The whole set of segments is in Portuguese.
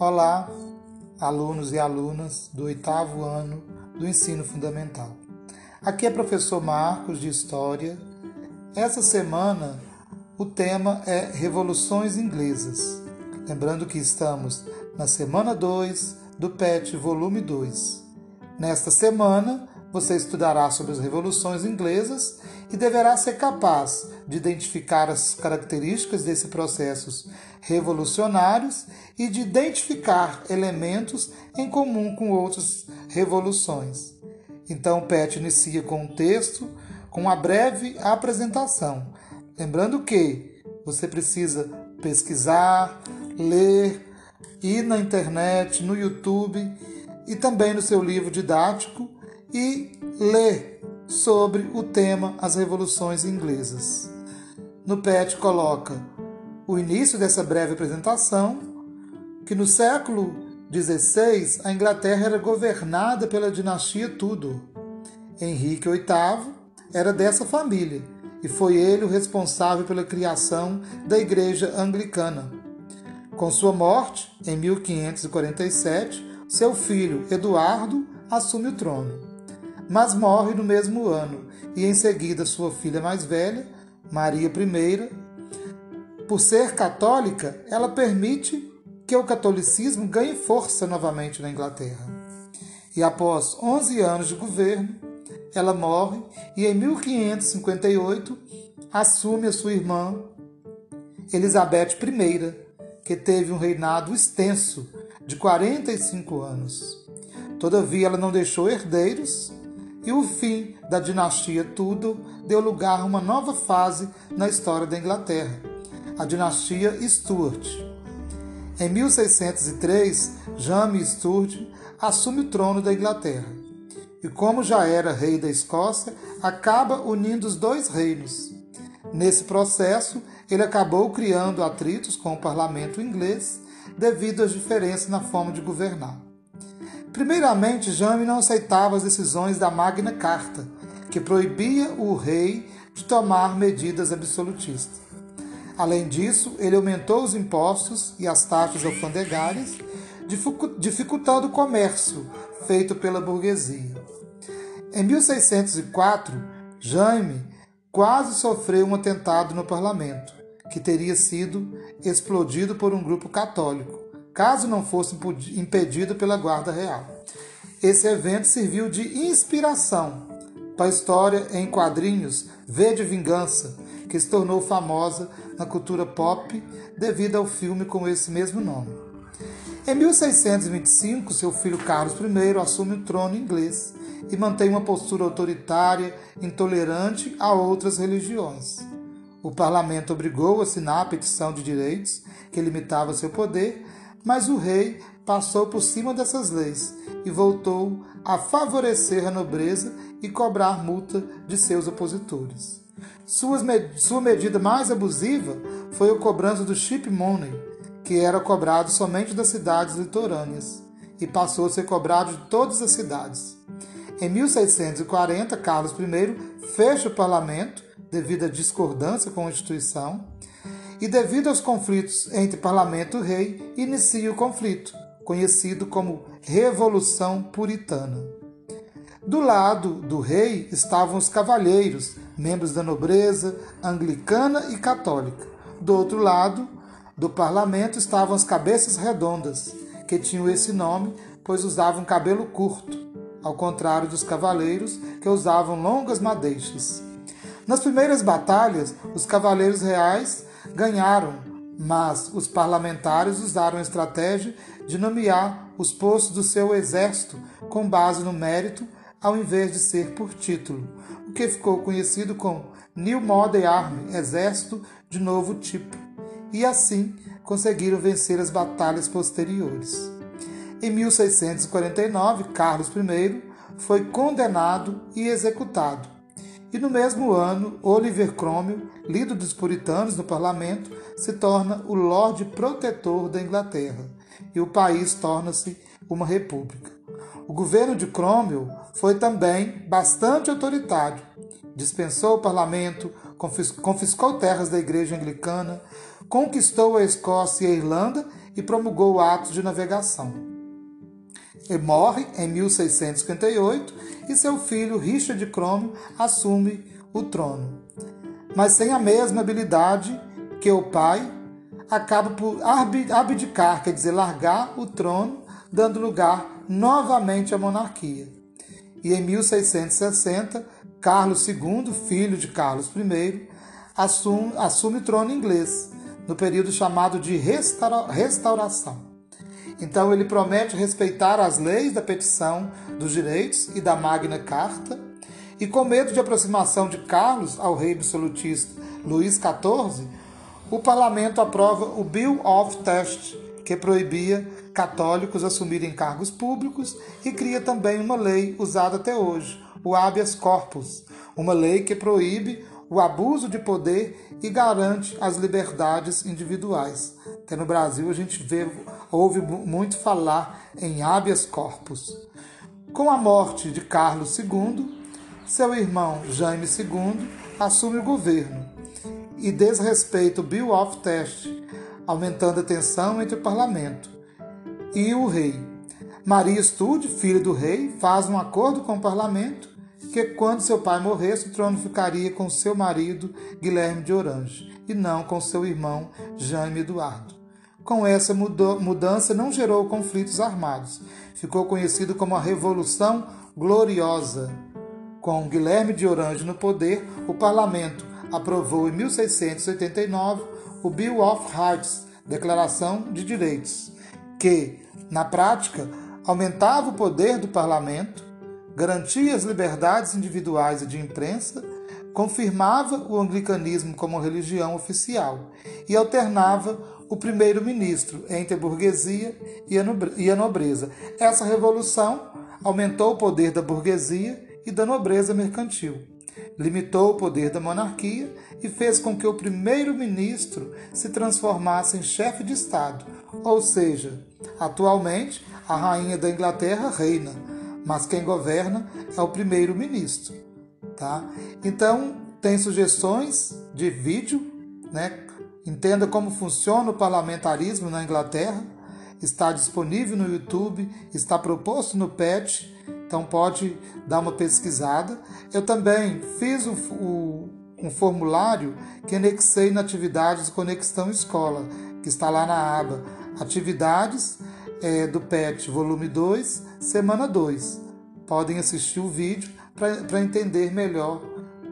Olá, alunos e alunas do oitavo ano do ensino fundamental. Aqui é professor Marcos de História. Essa semana o tema é Revoluções Inglesas. Lembrando que estamos na semana 2 do PET, volume 2. Nesta semana, você estudará sobre as revoluções inglesas e deverá ser capaz de identificar as características desses processos revolucionários e de identificar elementos em comum com outras revoluções. Então, PET inicia com um texto, com uma breve apresentação. Lembrando que você precisa pesquisar, ler, ir na internet, no YouTube e também no seu livro didático e ler sobre o tema As Revoluções Inglesas. No PET coloca o início dessa breve apresentação, que no século XVI a Inglaterra era governada pela dinastia Tudor. Henrique VIII era dessa família e foi ele o responsável pela criação da Igreja Anglicana. Com sua morte, em 1547, seu filho Eduardo assume o trono mas morre no mesmo ano, e em seguida sua filha mais velha, Maria I, por ser católica, ela permite que o catolicismo ganhe força novamente na Inglaterra. E após 11 anos de governo, ela morre e em 1558 assume a sua irmã Elizabeth I, que teve um reinado extenso de 45 anos. Todavia, ela não deixou herdeiros e o fim da dinastia Tudor deu lugar a uma nova fase na história da Inglaterra, a dinastia Stuart. Em 1603, James Stuart assume o trono da Inglaterra e, como já era rei da Escócia, acaba unindo os dois reinos. Nesse processo, ele acabou criando atritos com o parlamento inglês devido às diferenças na forma de governar. Primeiramente, Jame não aceitava as decisões da Magna Carta, que proibia o rei de tomar medidas absolutistas. Além disso, ele aumentou os impostos e as taxas alfandegárias, dificultando o comércio feito pela burguesia. Em 1604, Jaime quase sofreu um atentado no parlamento, que teria sido explodido por um grupo católico caso não fosse impedido pela Guarda Real. Esse evento serviu de inspiração para a história em quadrinhos V de Vingança, que se tornou famosa na cultura pop devido ao filme com esse mesmo nome. Em 1625, seu filho Carlos I assume o trono inglês e mantém uma postura autoritária, intolerante a outras religiões. O parlamento obrigou a assinar a petição de direitos que limitava seu poder, mas o rei passou por cima dessas leis e voltou a favorecer a nobreza e cobrar multa de seus opositores. sua medida mais abusiva foi a cobrança do chip money, que era cobrado somente das cidades litorâneas, e passou a ser cobrado de todas as cidades. Em 1640, Carlos I fecha o parlamento devido à discordância com a Constituição e, devido aos conflitos entre parlamento e rei, inicia o conflito, conhecido como Revolução Puritana. Do lado do rei estavam os cavalheiros, membros da nobreza anglicana e católica. Do outro lado do parlamento estavam as cabeças redondas, que tinham esse nome pois usavam cabelo curto, ao contrário dos cavaleiros que usavam longas madeixas. Nas primeiras batalhas, os cavaleiros reais ganharam, mas os parlamentares usaram a estratégia de nomear os postos do seu exército com base no mérito ao invés de ser por título, o que ficou conhecido como New Model Army, exército de novo tipo, e assim conseguiram vencer as batalhas posteriores. Em 1649, Carlos I foi condenado e executado e no mesmo ano, Oliver Cromwell, líder dos puritanos no parlamento, se torna o Lorde Protetor da Inglaterra e o país torna-se uma república. O governo de Cromwell foi também bastante autoritário. Dispensou o parlamento, confiscou terras da igreja anglicana, conquistou a Escócia e a Irlanda e promulgou atos de navegação. Ele morre em 1658 e seu filho Richard Cromwell assume o trono. Mas sem a mesma habilidade que o pai, acaba por abdicar, quer dizer, largar o trono, dando lugar novamente à monarquia. E em 1660, Carlos II, filho de Carlos I, assume, assume o trono inglês, no período chamado de restaura, restauração. Então ele promete respeitar as leis da petição dos direitos e da Magna Carta, e com medo de aproximação de Carlos ao rei absolutista Luís XIV, o parlamento aprova o Bill of Test, que proibia católicos assumirem cargos públicos e cria também uma lei usada até hoje, o habeas corpus, uma lei que proíbe o abuso de poder e garante as liberdades individuais. Até no Brasil a gente vê, ouve muito falar em habeas corpus. Com a morte de Carlos II, seu irmão Jaime II assume o governo e desrespeita o Bill of Test, aumentando a tensão entre o parlamento e o rei. Maria Stude, filha do rei, faz um acordo com o parlamento que quando seu pai morresse, o trono ficaria com seu marido Guilherme de Orange, e não com seu irmão Jaime Eduardo. Com essa mudança não gerou conflitos armados. Ficou conhecido como a Revolução Gloriosa. Com Guilherme de Orange no poder, o parlamento aprovou em 1689 o Bill of Rights, Declaração de Direitos, que, na prática, aumentava o poder do parlamento garantia as liberdades individuais e de imprensa, confirmava o anglicanismo como religião oficial e alternava o primeiro-ministro entre a burguesia e a nobreza. Essa revolução aumentou o poder da burguesia e da nobreza mercantil, limitou o poder da monarquia e fez com que o primeiro-ministro se transformasse em chefe de Estado, ou seja, atualmente a rainha da Inglaterra reina mas quem governa é o primeiro-ministro, tá? Então, tem sugestões de vídeo, né? Entenda como funciona o parlamentarismo na Inglaterra. Está disponível no YouTube, está proposto no PET, então pode dar uma pesquisada. Eu também fiz o, o, um formulário que anexei na atividades Conexão Escola, que está lá na aba Atividades é, do PET, volume 2, semana 2. Podem assistir o vídeo para entender melhor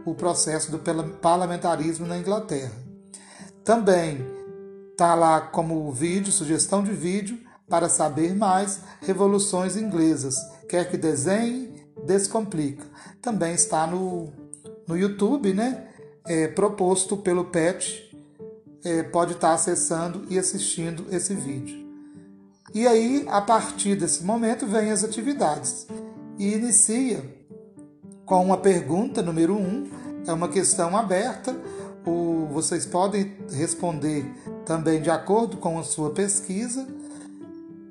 o processo do parlamentarismo na Inglaterra. Também está lá como vídeo, sugestão de vídeo, para saber mais, revoluções inglesas. Quer que desenhe, descomplica. Também está no, no YouTube, né? É, proposto pelo PET. É, pode estar acessando e assistindo esse vídeo. E aí, a partir desse momento, vem as atividades. E inicia com uma pergunta número um, é uma questão aberta. O, vocês podem responder também de acordo com a sua pesquisa.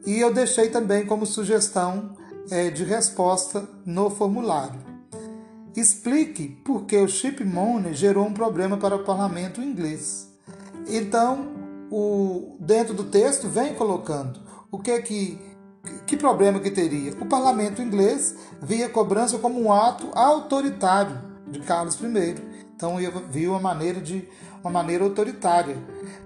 E eu deixei também como sugestão é, de resposta no formulário. Explique por que o chip money gerou um problema para o parlamento inglês. Então, o, dentro do texto, vem colocando o que é que que problema que teria? O parlamento inglês via a cobrança como um ato autoritário de Carlos I. Então viu uma maneira de uma maneira autoritária.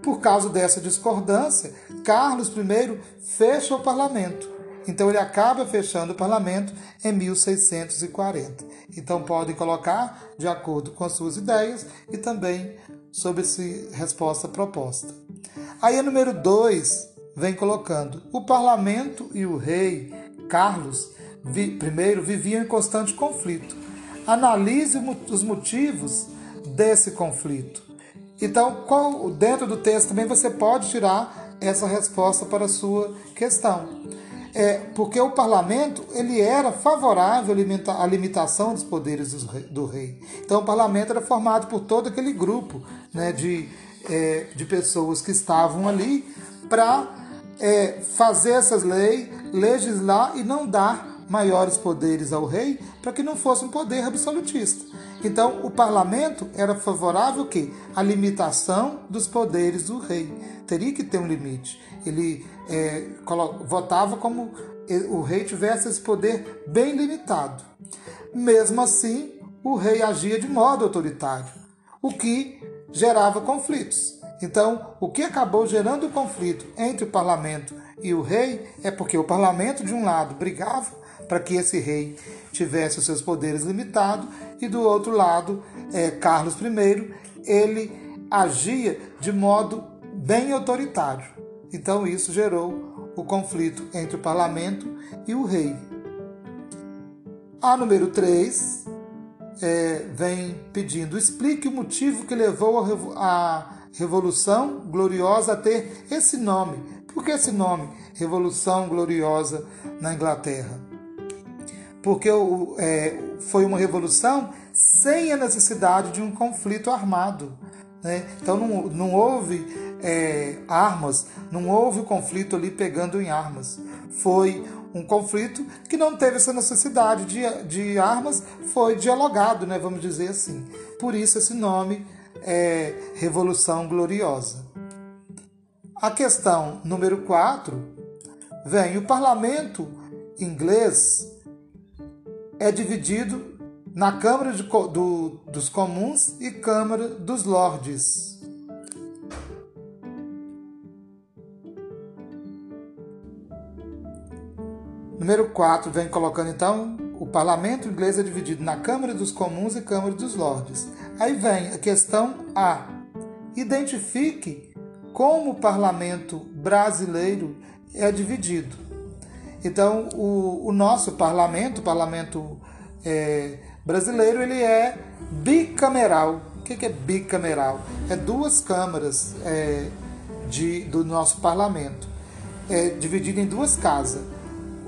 Por causa dessa discordância, Carlos I fecha o parlamento. Então ele acaba fechando o parlamento em 1640. Então podem colocar de acordo com as suas ideias e também sobre essa resposta proposta. Aí a número 2 vem colocando: o parlamento e o rei Carlos I viviam em constante conflito. Analise os motivos desse conflito. Então, qual, dentro do texto também você pode tirar essa resposta para a sua questão. É, porque o parlamento ele era favorável à limitação dos poderes do rei. Então, o parlamento era formado por todo aquele grupo né, de, é, de pessoas que estavam ali para é, fazer essas leis, legislar e não dar maiores poderes ao rei para que não fosse um poder absolutista. Então, o parlamento era favorável que a limitação dos poderes do rei teria que ter um limite. Ele é, votava como o rei tivesse esse poder bem limitado. Mesmo assim, o rei agia de modo autoritário, o que gerava conflitos. Então, o que acabou gerando o conflito entre o parlamento e o rei é porque o parlamento, de um lado, brigava para que esse rei tivesse os seus poderes limitados, e do outro lado, é, Carlos I, ele agia de modo bem autoritário. Então isso gerou o conflito entre o parlamento e o rei. A número 3 é, vem pedindo: explique o motivo que levou a Revolução Gloriosa ter esse nome. Por que esse nome, Revolução Gloriosa na Inglaterra? porque é, foi uma revolução sem a necessidade de um conflito armado. Né? Então não, não houve é, armas, não houve o conflito ali pegando em armas. Foi um conflito que não teve essa necessidade de, de armas, foi dialogado, né, vamos dizer assim. Por isso esse nome é Revolução Gloriosa. A questão número 4 vem: o parlamento inglês é dividido na Câmara de, do, dos Comuns e Câmara dos Lordes. Número 4 vem colocando então o parlamento inglês é dividido na Câmara dos Comuns e Câmara dos Lordes. Aí vem a questão A. Identifique como o parlamento brasileiro é dividido. Então, o, o nosso parlamento, o parlamento é, brasileiro, ele é bicameral. O que é bicameral? É duas câmaras é, de, do nosso parlamento, é dividido em duas casas.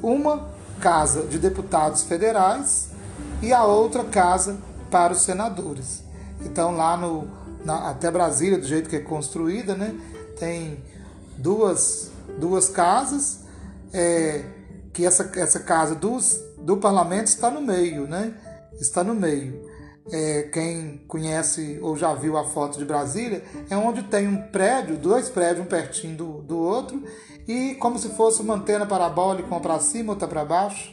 Uma casa de deputados federais e a outra casa para os senadores. Então, lá no, na, até Brasília, do jeito que é construída, né, tem duas, duas casas. É, que essa, essa casa dos, do parlamento está no meio, né? Está no meio. É, quem conhece ou já viu a foto de Brasília, é onde tem um prédio, dois prédios, um pertinho do, do outro, e como se fosse uma antena parabólica, uma para cima, outra para baixo.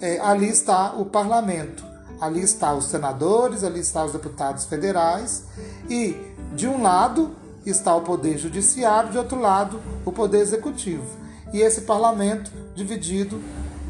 É, ali está o parlamento, ali está os senadores, ali está os deputados federais, e de um lado está o poder judiciário, de outro lado o poder executivo e esse parlamento dividido,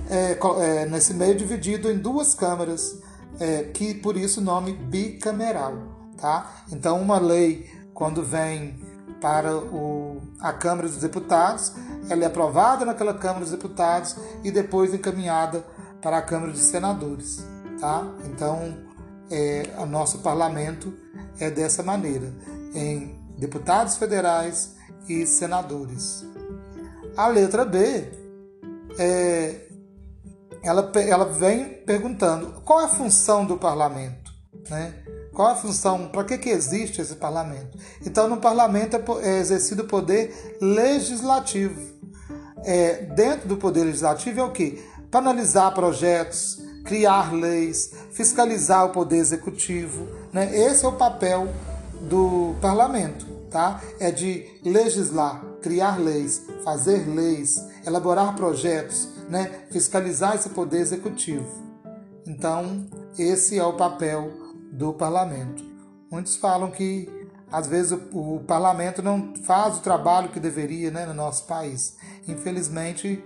é, é, nesse meio dividido em duas câmaras, é, que por isso o nome bicameral. Tá? Então, uma lei, quando vem para o, a Câmara dos Deputados, ela é aprovada naquela Câmara dos Deputados e depois encaminhada para a Câmara dos Senadores. Tá? Então, é, o nosso parlamento é dessa maneira, em deputados federais e senadores. A letra B, é, ela, ela vem perguntando qual é a função do parlamento, né? Qual a função, para que, que existe esse parlamento? Então, no parlamento é, é exercido o poder legislativo. É, dentro do poder legislativo é o que? Para analisar projetos, criar leis, fiscalizar o poder executivo. Né? Esse é o papel do parlamento, tá? É de legislar, criar leis, fazer leis, elaborar projetos, né? fiscalizar esse poder executivo. Então, esse é o papel do parlamento. Muitos falam que às vezes o, o parlamento não faz o trabalho que deveria né, no nosso país. Infelizmente,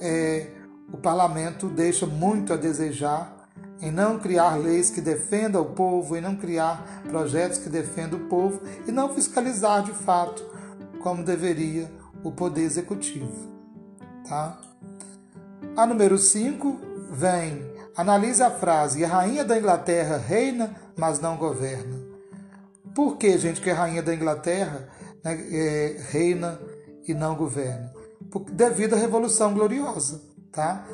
é, o parlamento deixa muito a desejar em não criar leis que defendam o povo, em não criar projetos que defendam o povo e não fiscalizar de fato como deveria o poder executivo. Tá? A número 5 vem, analise a frase, a rainha da Inglaterra reina, mas não governa. Por que, gente, que a rainha da Inglaterra né, é, reina e não governa? Porque, devido à Revolução Gloriosa. Tá?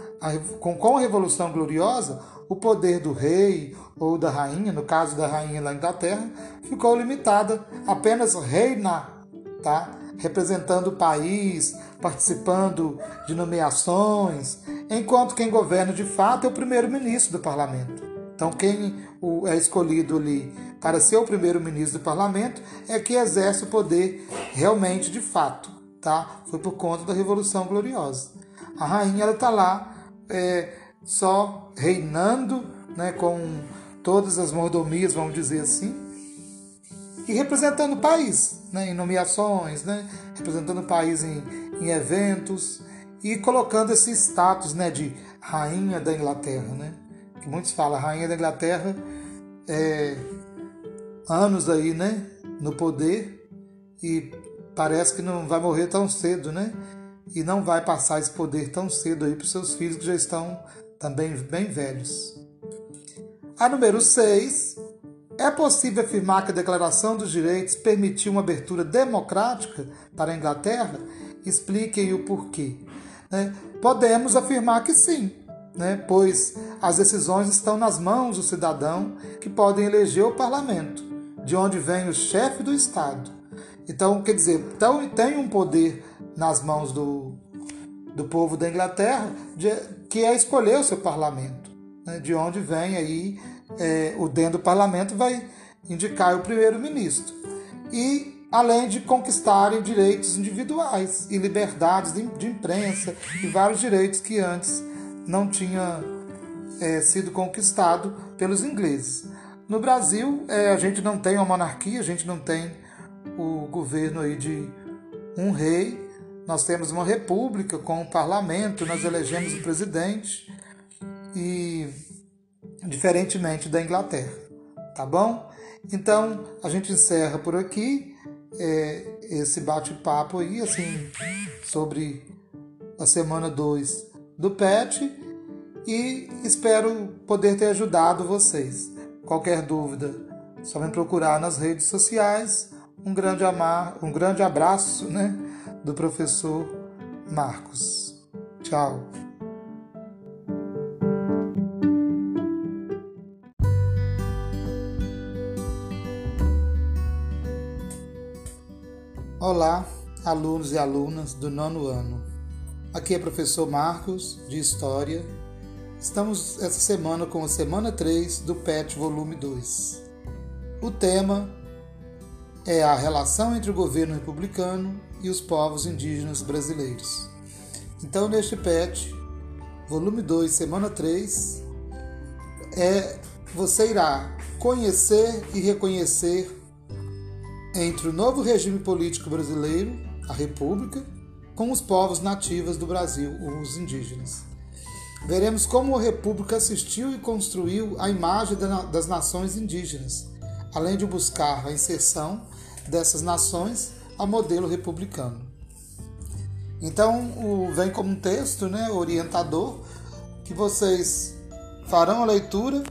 Com, com a Revolução Gloriosa, o poder do rei ou da rainha, no caso da rainha da Inglaterra, ficou limitada apenas reinar, tá? representando o país, participando de nomeações, enquanto quem governa de fato é o primeiro-ministro do parlamento. Então, quem é escolhido ali para ser o primeiro-ministro do parlamento é que exerce o poder realmente de fato, tá? Foi por conta da Revolução Gloriosa. A rainha está lá é, só reinando, né, com todas as mordomias, vamos dizer assim, e representando o país, né, em nomeações, né, representando o país em, em eventos e colocando esse status né, de rainha da Inglaterra, né? Que muitos falam rainha da Inglaterra, é, anos aí, né, no poder e parece que não vai morrer tão cedo, né? E não vai passar esse poder tão cedo aí para os seus filhos que já estão também bem velhos. A número 6. É possível afirmar que a Declaração dos Direitos permitiu uma abertura democrática para a Inglaterra? Explique aí o porquê. Né? Podemos afirmar que sim, né? pois as decisões estão nas mãos do cidadão que podem eleger o parlamento, de onde vem o chefe do Estado. Então, quer dizer, então, tem um poder nas mãos do, do povo da Inglaterra de, que é escolher o seu parlamento, né? de onde vem aí é, o dentro do parlamento vai indicar o primeiro-ministro. E além de conquistarem direitos individuais e liberdades de, imprensa e vários direitos que antes não tinha é, sido conquistado pelos ingleses. No Brasil, é, a gente não tem uma monarquia, a gente não tem o governo aí de um rei, nós temos uma república com o parlamento, nós elegemos o presidente e diferentemente da Inglaterra, tá bom? Então a gente encerra por aqui é, esse bate-papo aí, assim, sobre a semana 2 do PET e espero poder ter ajudado vocês. Qualquer dúvida, só me procurar nas redes sociais. Um grande, amar, um grande abraço né, do professor Marcos. Tchau. Olá, alunos e alunas do nono ano. Aqui é o professor Marcos, de História. Estamos essa semana com a semana 3 do PET Volume 2. O tema é a relação entre o governo republicano e os povos indígenas brasileiros. Então, neste PET, volume 2, semana 3, é, você irá conhecer e reconhecer entre o novo regime político brasileiro, a República, com os povos nativos do Brasil, os indígenas. Veremos como a República assistiu e construiu a imagem das nações indígenas, além de buscar a inserção dessas nações ao modelo republicano. Então, vem como um texto né, orientador que vocês farão a leitura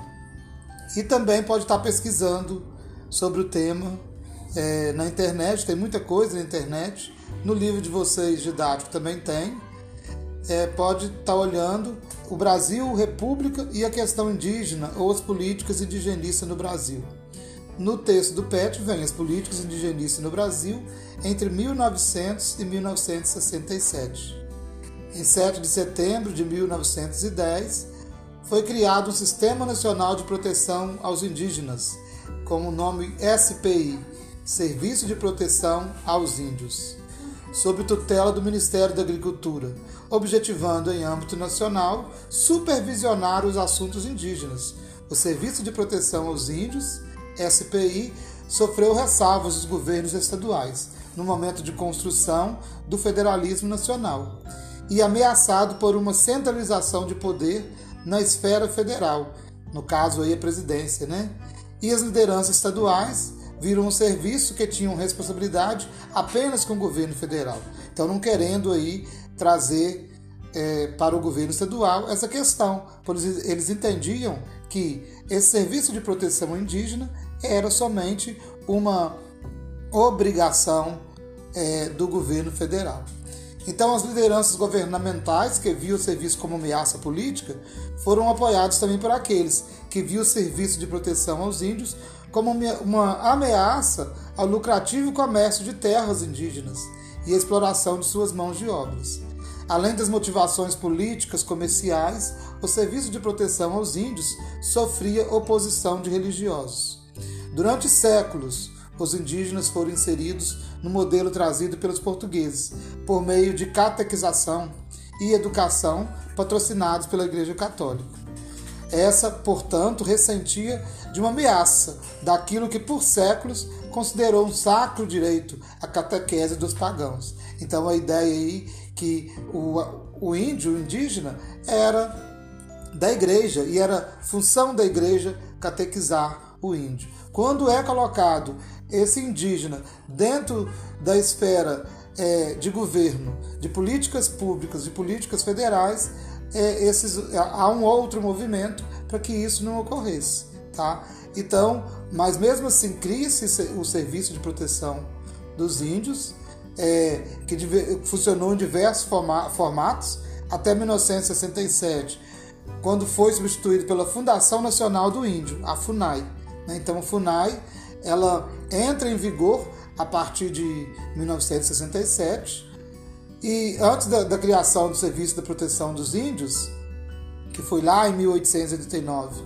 e também pode estar pesquisando sobre o tema é, na internet, tem muita coisa na internet. No livro de vocês didático também tem. É, pode estar olhando o Brasil, República e a questão indígena ou as políticas indigenistas no Brasil. No texto do PET vem as políticas indigenistas no Brasil entre 1900 e 1967. Em 7 de setembro de 1910, foi criado um Sistema Nacional de Proteção aos Indígenas, com o nome SPI, Serviço de Proteção aos Índios, sob tutela do Ministério da Agricultura, objetivando, em âmbito nacional, supervisionar os assuntos indígenas. O Serviço de Proteção aos Índios, SPI, sofreu ressalvas dos governos estaduais no momento de construção do federalismo nacional e ameaçado por uma centralização de poder na esfera federal, no caso aí a presidência, né? E as lideranças estaduais viram um serviço que tinham responsabilidade apenas com o governo federal. Então, não querendo aí trazer é, para o governo estadual essa questão, pois eles entendiam que esse serviço de proteção indígena era somente uma obrigação é, do governo federal. Então, as lideranças governamentais que viam o serviço como ameaça política foram apoiados também por aqueles que viam o serviço de proteção aos índios como uma ameaça ao lucrativo comércio de terras indígenas e exploração de suas mãos de obras. Além das motivações políticas, comerciais, o serviço de proteção aos índios sofria oposição de religiosos. Durante séculos, os indígenas foram inseridos no modelo trazido pelos portugueses, por meio de catequização e educação patrocinados pela Igreja Católica. Essa, portanto, ressentia de uma ameaça daquilo que por séculos considerou um sacro direito a catequese dos pagãos. Então a ideia aí que o, o índio, o indígena, era da igreja e era função da igreja catequizar o índio. Quando é colocado esse indígena dentro da esfera é, de governo, de políticas públicas, de políticas federais, é, esses, há um outro movimento para que isso não ocorresse. Tá? Então, mas mesmo assim, cria-se o serviço de proteção dos índios, é, que funcionou em diversos formatos até 1967, quando foi substituído pela Fundação Nacional do Índio, a FUNAI. Né? Então, a FUNAI ela entra em vigor a partir de 1967 e antes da, da criação do Serviço de Proteção dos Índios, que foi lá em 1889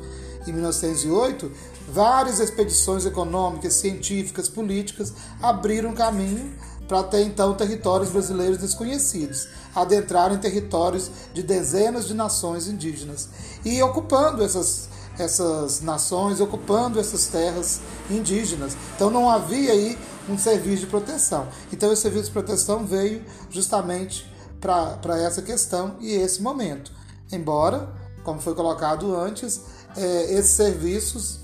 e 1908, várias expedições econômicas, científicas, políticas abriram caminho para até então territórios brasileiros desconhecidos, adentrar em territórios de dezenas de nações indígenas e ocupando essas, essas nações, ocupando essas terras indígenas. Então não havia aí um serviço de proteção. Então esse serviço de proteção veio justamente para essa questão e esse momento. Embora, como foi colocado antes, é, esses serviços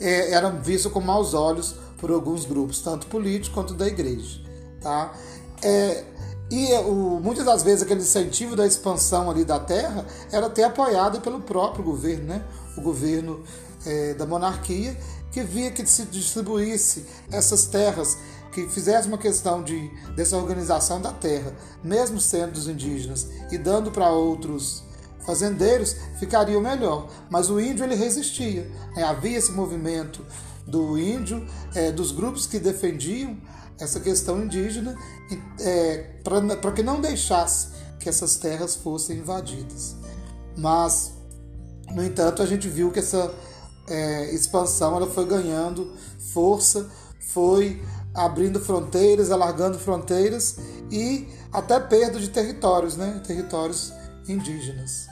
é, eram vistos com maus olhos por alguns grupos, tanto políticos quanto da igreja. Tá? É, e o, muitas das vezes aquele incentivo da expansão ali da terra era até apoiado pelo próprio governo, né? o governo é, da monarquia, que via que se distribuísse essas terras, que fizesse uma questão de, dessa organização da terra, mesmo sendo dos indígenas, e dando para outros fazendeiros, ficaria melhor. Mas o índio ele resistia. Né? Havia esse movimento do índio, é, dos grupos que defendiam essa questão indígena, é, para que não deixasse que essas terras fossem invadidas. Mas, no entanto, a gente viu que essa é, expansão ela foi ganhando força, foi abrindo fronteiras, alargando fronteiras e até perda de territórios, né? territórios indígenas.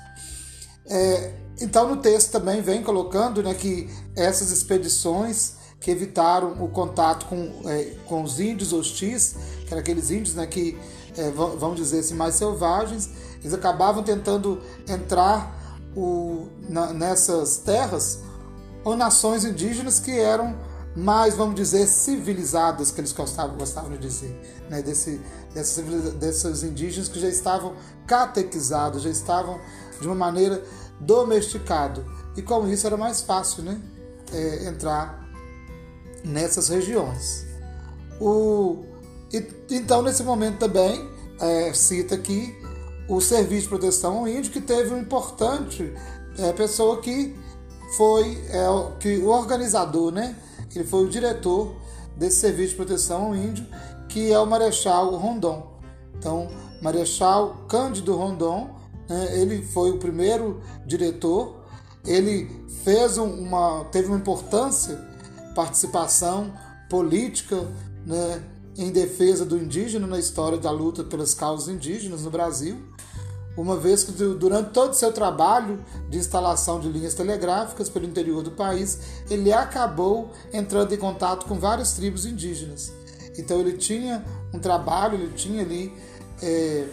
É, então, no texto também vem colocando né, que essas expedições que evitaram o contato com, é, com os índios hostis, que eram aqueles índios né, que, é, vamos dizer assim, mais selvagens, eles acabavam tentando entrar o, na, nessas terras ou nações indígenas que eram mais, vamos dizer, civilizadas, que eles gostavam, gostavam de dizer, né? Desse, desses, desses indígenas que já estavam catequizados, já estavam de uma maneira domesticado. E com isso era mais fácil né, é, entrar nessas regiões. O, e, então, nesse momento também, é, cita aqui o Serviço de Proteção ao Índio, que teve um importante é, pessoa que foi é, que o organizador, né? Ele foi o diretor desse Serviço de Proteção ao Índio, que é o Marechal Rondon. Então, Marechal Cândido Rondon né? Ele foi o primeiro diretor. Ele fez uma, teve uma importância, participação política né, em defesa do indígena na história da luta pelas causas indígenas no Brasil, uma vez que durante todo o seu trabalho de instalação de linhas telegráficas pelo interior do país, ele acabou entrando em contato com várias tribos indígenas. Então ele tinha um trabalho, ele tinha ali é,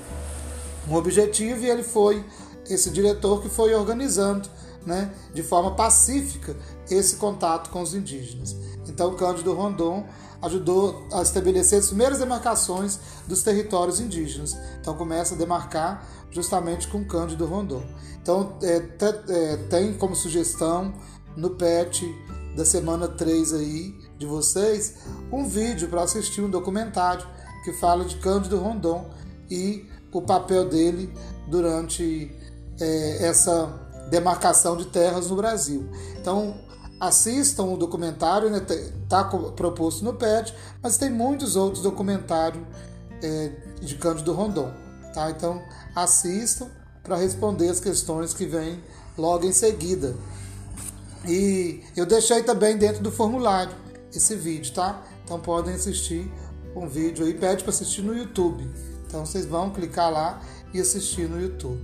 um objetivo e ele foi esse diretor que foi organizando né, de forma pacífica esse contato com os indígenas. Então, Cândido Rondon ajudou a estabelecer as primeiras demarcações dos territórios indígenas. Então, começa a demarcar justamente com Cândido Rondon. Então, é, é, tem como sugestão no PET da semana 3 aí de vocês um vídeo para assistir um documentário que fala de Cândido Rondon e o papel dele durante é, essa demarcação de terras no Brasil. Então, assistam o documentário, está né, tá proposto no PET, mas tem muitos outros documentários é, de Cândido Rondon. Tá? Então assistam para responder as questões que vêm logo em seguida. E eu deixei também dentro do formulário esse vídeo, tá? Então podem assistir um vídeo aí, pede para assistir no YouTube. Então vocês vão clicar lá e assistir no YouTube.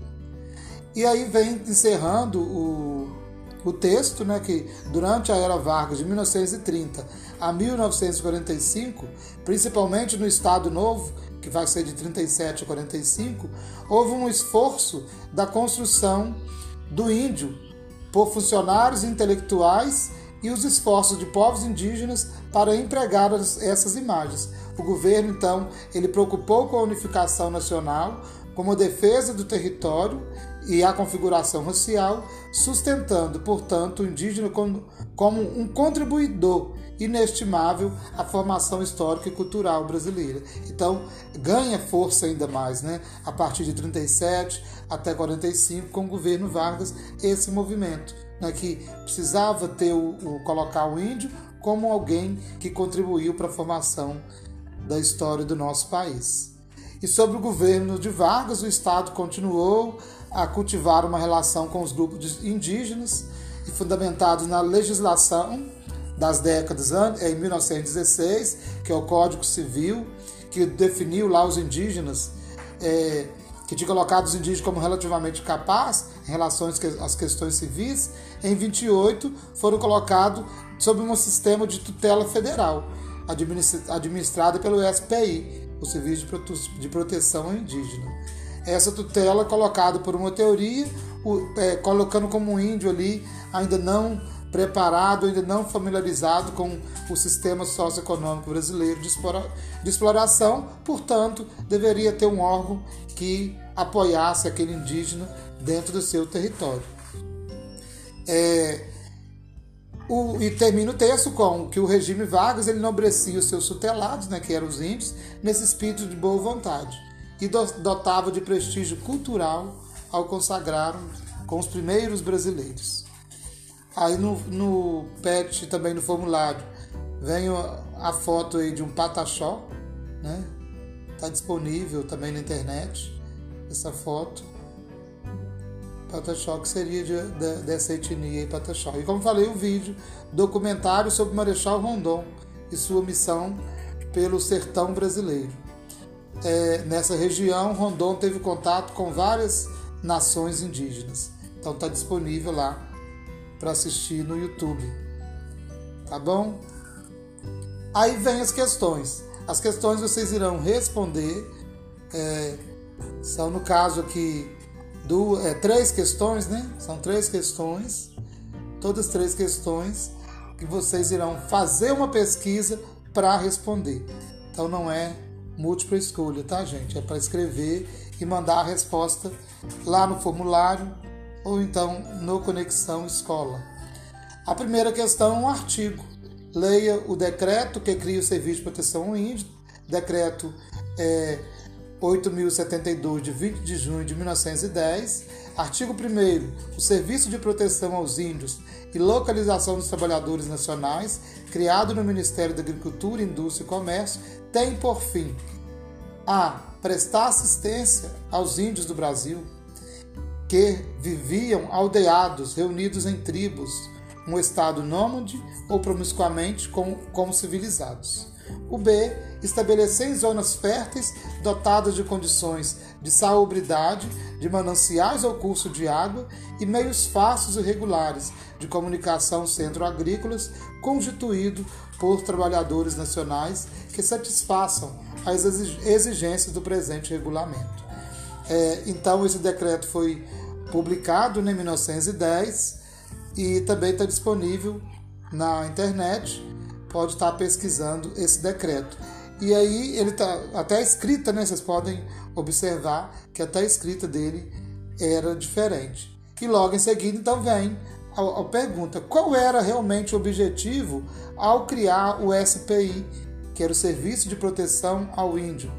E aí vem encerrando o, o texto, né, que durante a era Vargas, de 1930 a 1945, principalmente no Estado Novo, que vai ser de 37 a 45, houve um esforço da construção do índio por funcionários intelectuais e os esforços de povos indígenas para empregar essas imagens. O governo, então, ele preocupou com a unificação nacional, como defesa do território e a configuração racial, sustentando, portanto, o indígena como, como um contribuidor inestimável à formação histórica e cultural brasileira. Então, ganha força ainda mais, né? A partir de 37 até 45, com o governo Vargas, esse movimento, né? que precisava ter o, o colocar o índio como alguém que contribuiu para a formação da história do nosso país. E sobre o governo de Vargas, o Estado continuou a cultivar uma relação com os grupos indígenas e fundamentados na legislação das décadas em 1916, que é o Código Civil, que definiu lá os indígenas, é, que tinha colocado os indígenas como relativamente capazes em relação às questões civis, em 28 foram colocados sob um sistema de tutela federal, administrada pelo SPI, o Serviço de Proteção Indígena. Essa tutela colocada por uma teoria, é, colocando como um índio ali ainda não preparado, ainda não familiarizado com o sistema socioeconômico brasileiro de, de exploração, portanto, deveria ter um órgão que apoiasse aquele indígena dentro do seu território. É, o, e termina o texto com que o regime Vargas ele enobrecia os seus tutelados, né, que eram os índios, nesse espírito de boa vontade, e dotava de prestígio cultural ao consagrar com os primeiros brasileiros. Aí no, no PET, também no formulário, vem a foto aí de um pataxó, né? Tá disponível também na internet essa foto. Pataxó que seria de, de, dessa etnia aí, Pataxó. E como falei, o vídeo, documentário sobre Marechal Rondon e sua missão pelo sertão brasileiro. É, nessa região, Rondon teve contato com várias nações indígenas. Então está disponível lá para assistir no YouTube. Tá bom? Aí vem as questões. As questões vocês irão responder. É, são no caso aqui duas, é, três questões, né? São três questões, todas três questões que vocês irão fazer uma pesquisa para responder. Então não é múltipla escolha, tá, gente? É para escrever e mandar a resposta lá no formulário ou então no Conexão Escola. A primeira questão é um artigo. Leia o decreto que cria o Serviço de Proteção ao Índio, decreto é, 8.072, de 20 de junho de 1910. Artigo 1. O Serviço de Proteção aos Índios e Localização dos Trabalhadores Nacionais, criado no Ministério da Agricultura, Indústria e Comércio, tem por fim a. Prestar assistência aos índios do Brasil que viviam aldeados, reunidos em tribos, um estado nômade ou promiscuamente como, como civilizados. O B. Estabelecer zonas férteis dotadas de condições de salubridade, de mananciais ou curso de água e meios fáceis e regulares de comunicação centro-agrícolas, constituído por trabalhadores nacionais que satisfaçam as exigências do presente regulamento. É, então, esse decreto foi publicado em 1910 e também está disponível na internet. Pode estar pesquisando esse decreto. E aí ele está até a escrita, né? Vocês podem observar que até a escrita dele era diferente. E logo em seguida, então vem a, a pergunta: qual era realmente o objetivo ao criar o SPI, que era o Serviço de Proteção ao Índio?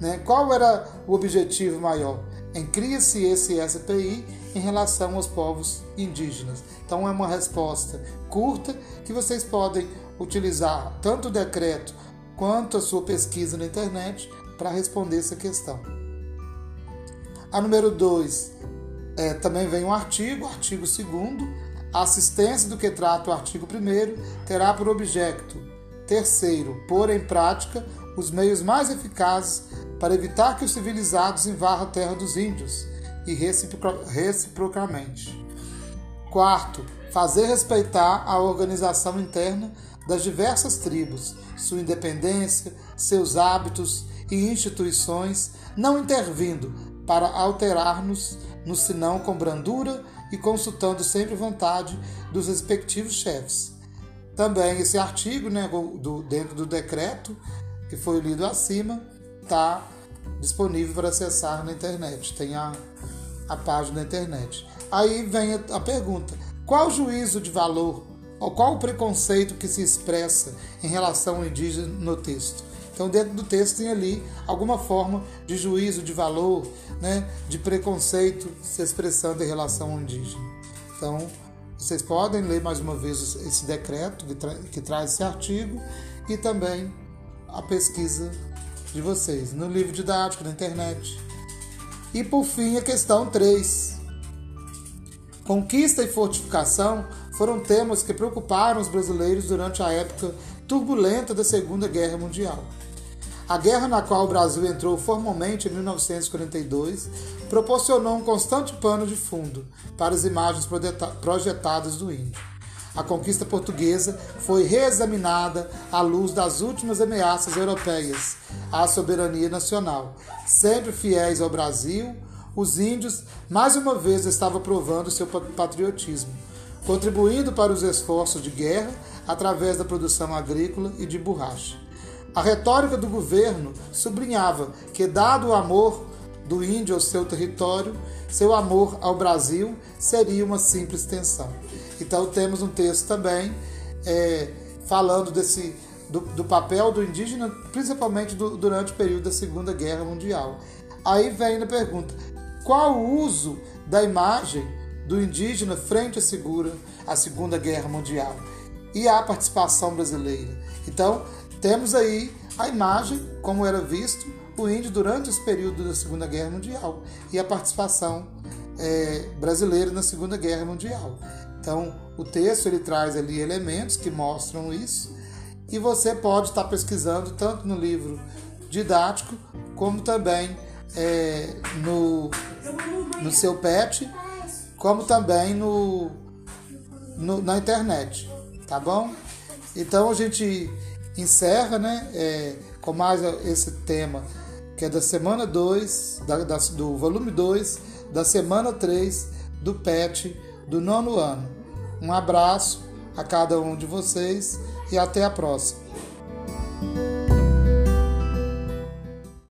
Né? Qual era o objetivo maior? Em cria-se esse SPI em relação aos povos indígenas. Então é uma resposta curta que vocês podem utilizar tanto o decreto quanto a sua pesquisa na internet para responder essa questão. A número 2 é, também vem um artigo, artigo 2 a assistência do que trata o artigo 1 terá por objeto, terceiro, pôr em prática os meios mais eficazes para evitar que os civilizados invadam a terra dos índios e reciprocamente. Quarto, fazer respeitar a organização interna das diversas tribos, sua independência, seus hábitos e instituições, não intervindo para alterar-nos, no senão com brandura e consultando sempre vontade dos respectivos chefes. Também esse artigo, né, do, dentro do decreto que foi lido acima, está disponível para acessar na internet. Tem a, a página da internet. Aí vem a, a pergunta: qual juízo de valor qual o preconceito que se expressa em relação ao indígena no texto? Então, dentro do texto tem ali alguma forma de juízo de valor, né, de preconceito se expressando em relação ao indígena. Então, vocês podem ler mais uma vez esse decreto que, tra que traz esse artigo e também a pesquisa de vocês no livro didático, na internet. E por fim, a questão 3. Conquista e fortificação foram temas que preocuparam os brasileiros durante a época turbulenta da Segunda Guerra Mundial. A guerra na qual o Brasil entrou formalmente em 1942 proporcionou um constante pano de fundo para as imagens projetadas do índio. A conquista portuguesa foi reexaminada à luz das últimas ameaças europeias à soberania nacional. Sempre fiéis ao Brasil, os índios mais uma vez estavam provando seu patriotismo, contribuindo para os esforços de guerra através da produção agrícola e de borracha. A retórica do governo sublinhava que, dado o amor do índio ao seu território, seu amor ao Brasil seria uma simples extensão. Então temos um texto também é, falando desse do, do, papel do indígena, principalmente do, durante o período da Segunda Guerra Mundial. Aí vem a pergunta: qual o uso da imagem do indígena frente à, segura, à Segunda Guerra Mundial e à participação brasileira? Então temos aí a imagem, como era visto o índio durante esse período da Segunda Guerra Mundial e a participação é, brasileira na Segunda Guerra Mundial. Então, o texto ele traz ali elementos que mostram isso e você pode estar pesquisando tanto no livro didático como também é, no, no seu PET, como também no, no, na internet, tá bom? Então a gente encerra né, é, com mais esse tema, que é da semana 2, da, da, do volume 2, da semana 3 do PET do nono ano. Um abraço a cada um de vocês e até a próxima.